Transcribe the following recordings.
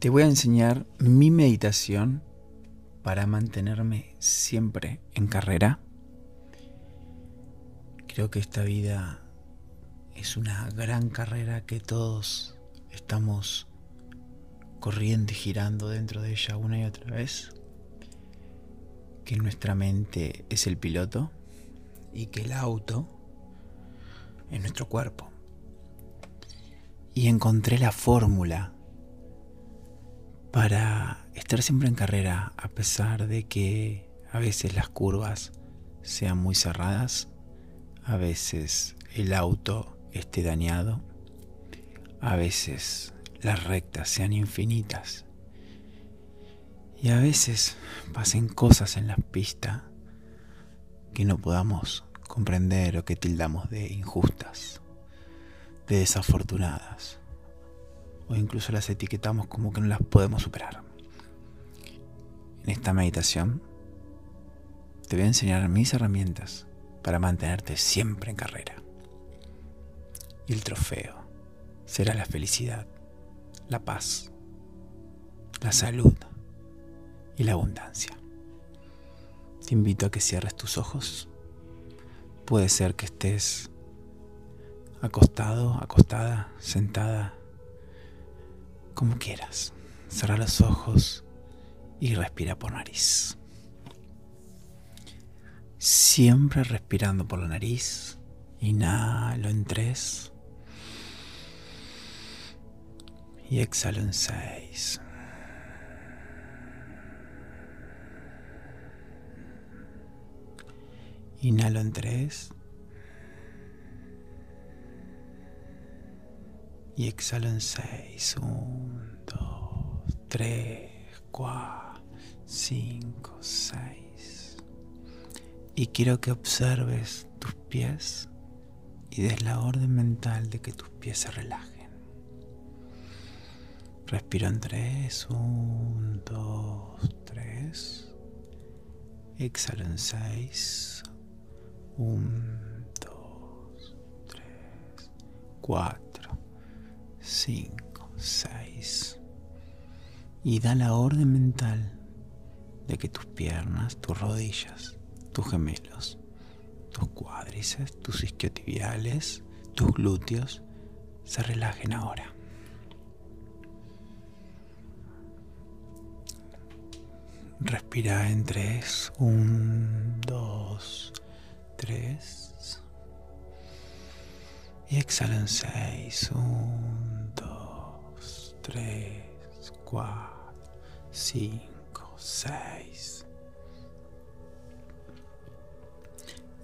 Te voy a enseñar mi meditación para mantenerme siempre en carrera. Creo que esta vida es una gran carrera que todos estamos corriendo y girando dentro de ella una y otra vez. Que nuestra mente es el piloto y que el auto es nuestro cuerpo. Y encontré la fórmula para estar siempre en carrera a pesar de que a veces las curvas sean muy cerradas, a veces el auto esté dañado, a veces las rectas sean infinitas. Y a veces pasen cosas en la pista que no podamos comprender o que tildamos de injustas, de desafortunadas, o incluso las etiquetamos como que no las podemos superar. En esta meditación te voy a enseñar mis herramientas para mantenerte siempre en carrera. Y el trofeo será la felicidad, la paz, la salud y la abundancia. Te invito a que cierres tus ojos. Puede ser que estés acostado, acostada, sentada, como quieras. Cierra los ojos y respira por nariz. Siempre respirando por la nariz. Inhalo en tres. Y exhalo en seis. Inhalo en tres. Y en seis. Un, dos, tres, cuatro, cinco, seis. Y quiero que observes tus pies y des la orden mental de que tus pies se relajen. Respiro en tres. Un, dos, tres. Exhalo en seis. Un, dos, tres, cuatro, cinco, seis. Y da la orden mental de que tus piernas, tus rodillas, tus gemelos, tus cuádriceps, tus isquiotibiales, tus glúteos se relajen ahora. Respira en tres. Un, dos, tres. Y exhala en seis. Un, dos, tres, cuatro, cinco, seis.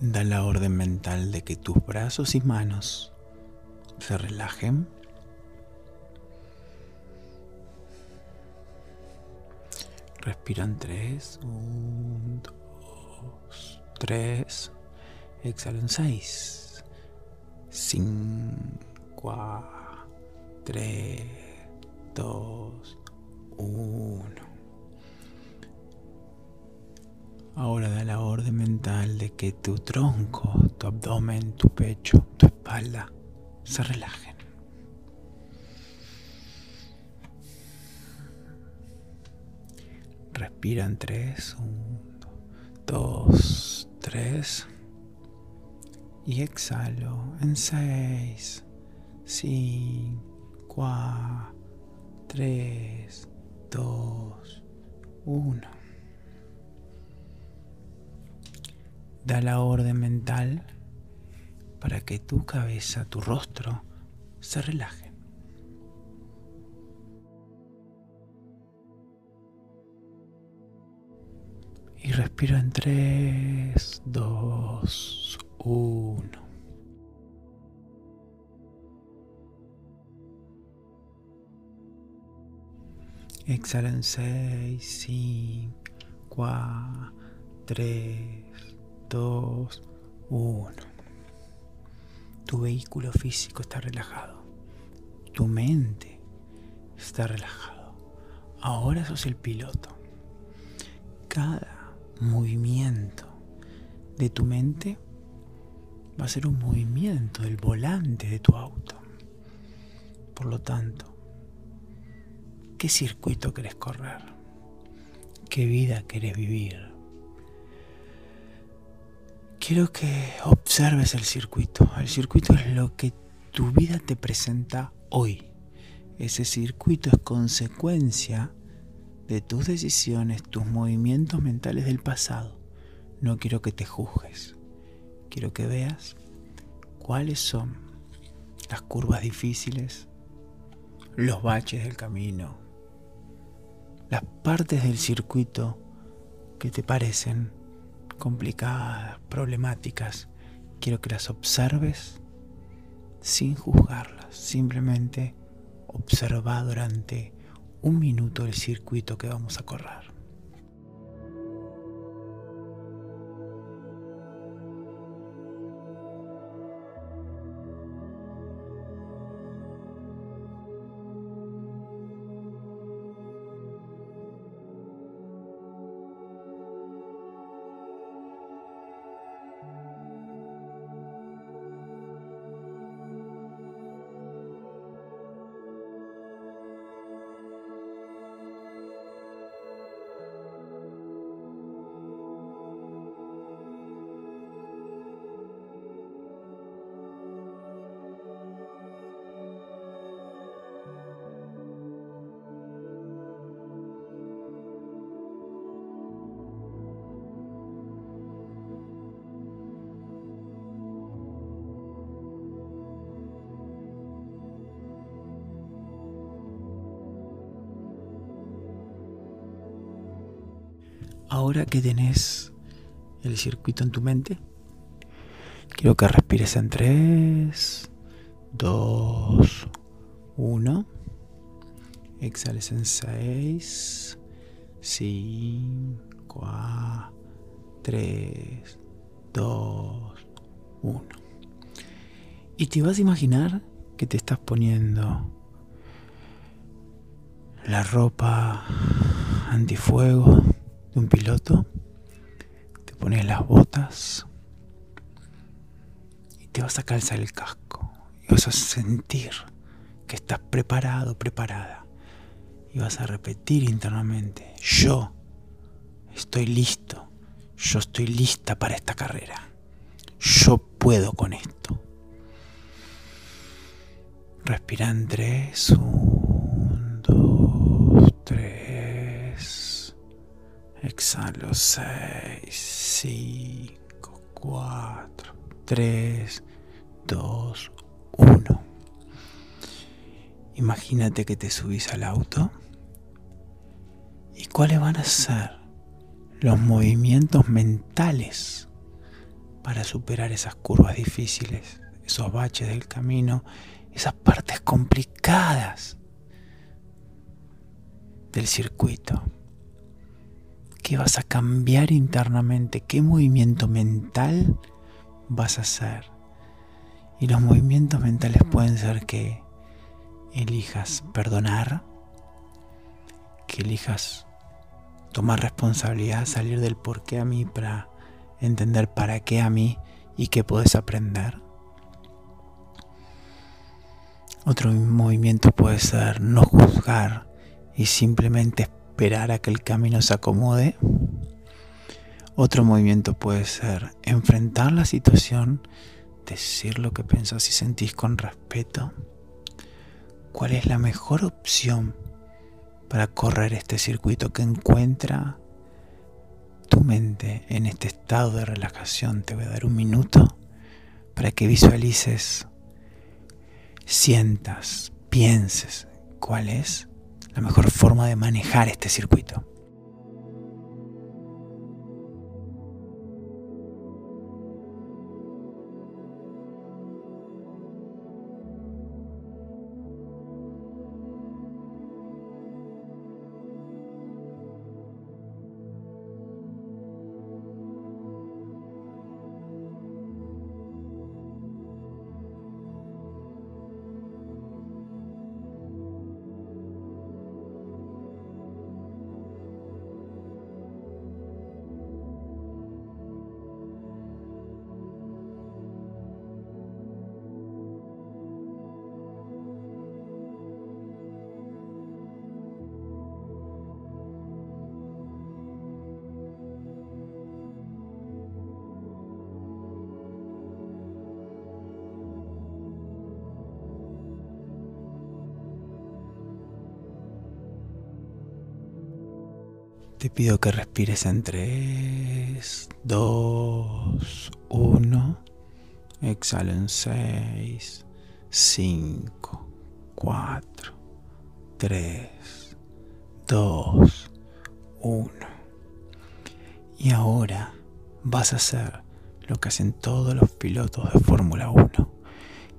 Da la orden mental de que tus brazos y manos se relajen. Respira en tres. Un, dos, tres. Exhala en seis. Cinco, cuatro, tres, dos, uno. Ahora da la orden mental de que tu tronco, tu abdomen, tu pecho, tu espalda se relajen. Respira en tres, uno, dos, tres. Y exhalo en seis, cinco, cuatro, tres, dos, uno. Da la orden mental para que tu cabeza, tu rostro, se relaje. Y respiro en 3, 2, 1. Exhala en 6, 5, 4, 3, 2, 1. Tu vehículo físico está relajado. Tu mente está relajado. Ahora sos el piloto. Cada movimiento de tu mente va a ser un movimiento del volante de tu auto. Por lo tanto, ¿Qué circuito querés correr? ¿Qué vida querés vivir? Quiero que observes el circuito. El circuito es lo que tu vida te presenta hoy. Ese circuito es consecuencia de tus decisiones, tus movimientos mentales del pasado. No quiero que te juzgues. Quiero que veas cuáles son las curvas difíciles, los baches del camino, las partes del circuito que te parecen complicadas, problemáticas. Quiero que las observes sin juzgarlas, simplemente observa durante un minuto el circuito que vamos a correr. Ahora que tenés el circuito en tu mente, quiero que respires en 3, 2, 1. Exhales en 6, 5, 4, 3, 2, 1. Y te vas a imaginar que te estás poniendo la ropa antifuego de un piloto, te pones las botas y te vas a calzar el casco. Y vas a sentir que estás preparado, preparada. Y vas a repetir internamente, yo estoy listo, yo estoy lista para esta carrera, yo puedo con esto. Respira en tres, 6, 5, 4, 3, 2, 1. Imagínate que te subís al auto y cuáles van a ser los movimientos mentales para superar esas curvas difíciles, esos baches del camino, esas partes complicadas del circuito. ¿Qué vas a cambiar internamente? ¿Qué movimiento mental vas a hacer? Y los movimientos mentales pueden ser que elijas perdonar, que elijas tomar responsabilidad, salir del por qué a mí para entender para qué a mí y qué puedes aprender. Otro movimiento puede ser no juzgar y simplemente esperar a que el camino se acomode. Otro movimiento puede ser enfrentar la situación, decir lo que pensás y sentís con respeto. ¿Cuál es la mejor opción para correr este circuito que encuentra tu mente en este estado de relajación? Te voy a dar un minuto para que visualices, sientas, pienses cuál es la mejor forma de manejar este circuito. Te pido que respires en 3, 2, 1. Exhalo en 6, 5, 4, 3, 2, 1. Y ahora vas a hacer lo que hacen todos los pilotos de Fórmula 1.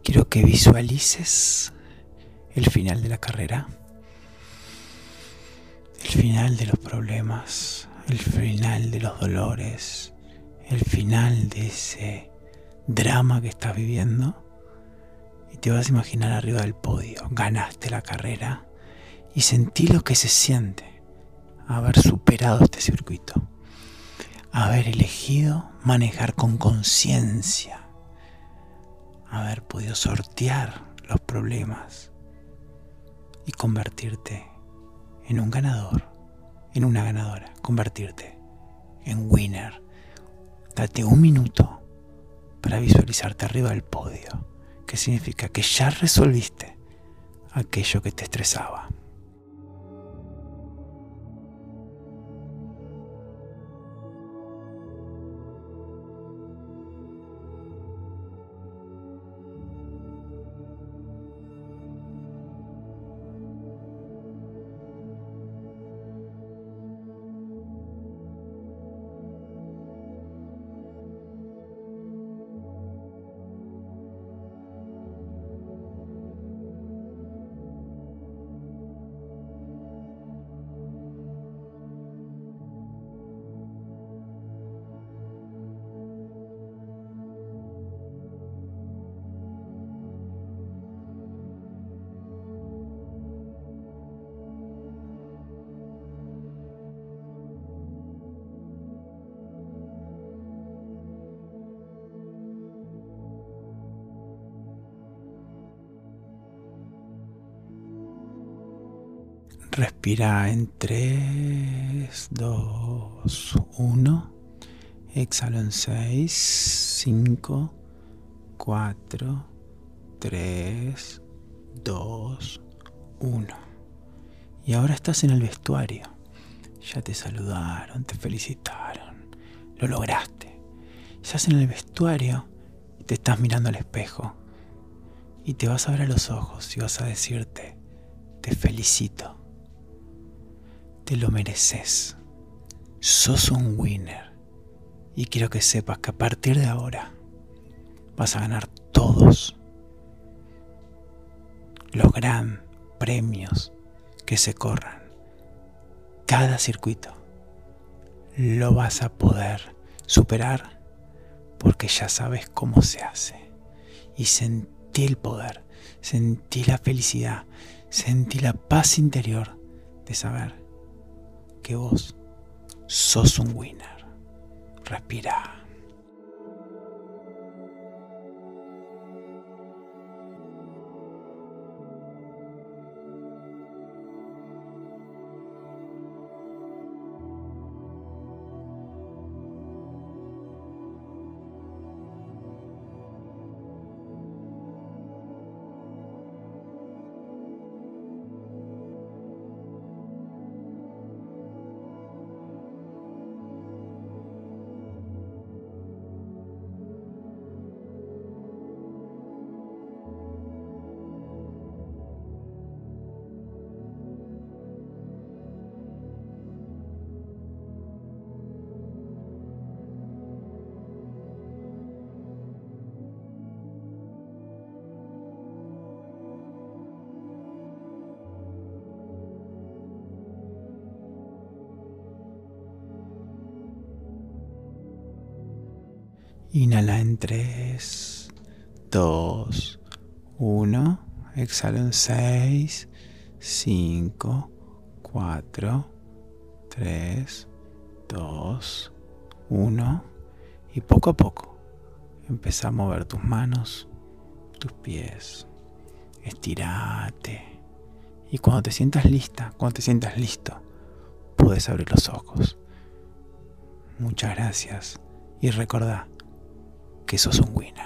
Quiero que visualices el final de la carrera final de los problemas, el final de los dolores, el final de ese drama que estás viviendo. Y te vas a imaginar arriba del podio, ganaste la carrera y sentí lo que se siente haber superado este circuito, haber elegido manejar con conciencia, haber podido sortear los problemas y convertirte en un ganador, en una ganadora, convertirte en winner. Date un minuto para visualizarte arriba del podio, que significa que ya resolviste aquello que te estresaba. Respira en 3, 2, 1. Exhalo en 6, 5, 4, 3, 2, 1. Y ahora estás en el vestuario. Ya te saludaron, te felicitaron. Lo lograste. Estás en el vestuario y te estás mirando al espejo. Y te vas a ver a los ojos y vas a decirte, te felicito te lo mereces. Sos un winner. Y quiero que sepas que a partir de ahora vas a ganar todos los gran premios que se corran. Cada circuito lo vas a poder superar porque ya sabes cómo se hace. Y sentí el poder, sentí la felicidad, sentí la paz interior de saber que vos sos un winner. Respira. Inhala en 3, 2, 1. Exhala en 6, 5, 4, 3, 2, 1. Y poco a poco empieza a mover tus manos, tus pies. Estirate. Y cuando te sientas lista, cuando te sientas listo, puedes abrir los ojos. Muchas gracias. Y recordá, que sos un winner.